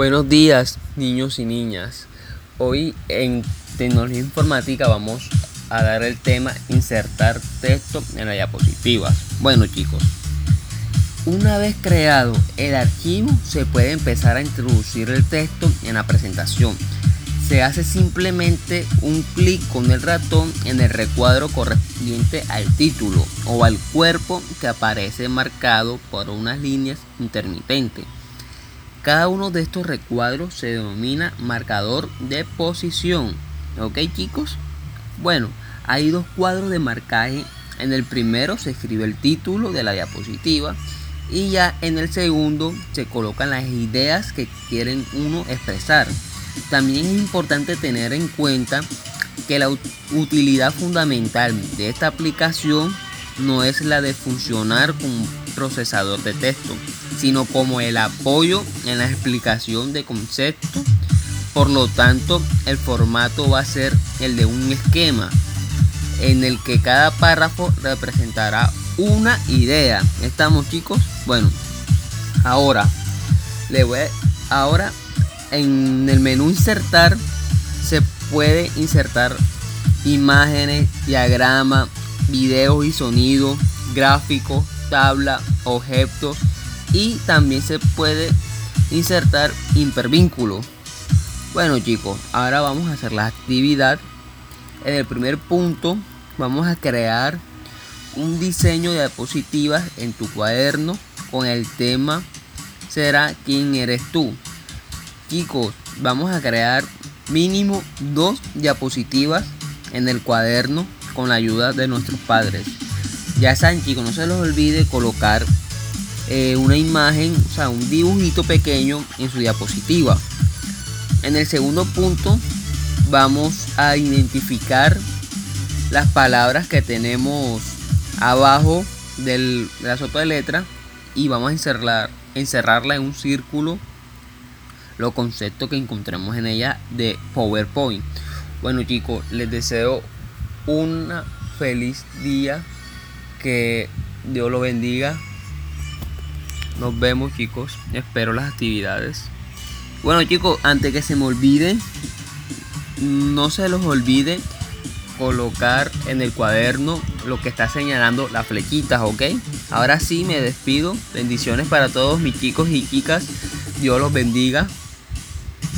Buenos días, niños y niñas. Hoy en tecnología informática vamos a dar el tema insertar texto en la diapositiva. Bueno chicos, una vez creado el archivo se puede empezar a introducir el texto en la presentación. Se hace simplemente un clic con el ratón en el recuadro correspondiente al título o al cuerpo que aparece marcado por unas líneas intermitentes. Cada uno de estos recuadros se denomina marcador de posición. ¿Ok chicos? Bueno, hay dos cuadros de marcaje. En el primero se escribe el título de la diapositiva y ya en el segundo se colocan las ideas que quieren uno expresar. También es importante tener en cuenta que la utilidad fundamental de esta aplicación no es la de funcionar como procesador de texto, sino como el apoyo en la explicación de conceptos. Por lo tanto, el formato va a ser el de un esquema en el que cada párrafo representará una idea. ¿Estamos chicos? Bueno, ahora le voy ahora en el menú insertar se puede insertar imágenes, diagrama, videos y sonidos, gráficos, tabla, objetos y también se puede insertar hipervínculos. Bueno chicos, ahora vamos a hacer la actividad. En el primer punto vamos a crear un diseño de diapositivas en tu cuaderno con el tema será quién eres tú. Chicos, vamos a crear mínimo dos diapositivas en el cuaderno con la ayuda de nuestros padres. Ya saben chicos, no se les olvide colocar eh, una imagen, o sea, un dibujito pequeño en su diapositiva. En el segundo punto vamos a identificar las palabras que tenemos abajo de la sopa de letra y vamos a encerrar, encerrarla en un círculo los conceptos que encontremos en ella de PowerPoint. Bueno chicos, les deseo una feliz día. Que Dios lo bendiga. Nos vemos chicos. Espero las actividades. Bueno chicos, antes que se me olvide, no se los olvide colocar en el cuaderno lo que está señalando las flechitas, ¿ok? Ahora sí me despido. Bendiciones para todos mis chicos y chicas. Dios los bendiga.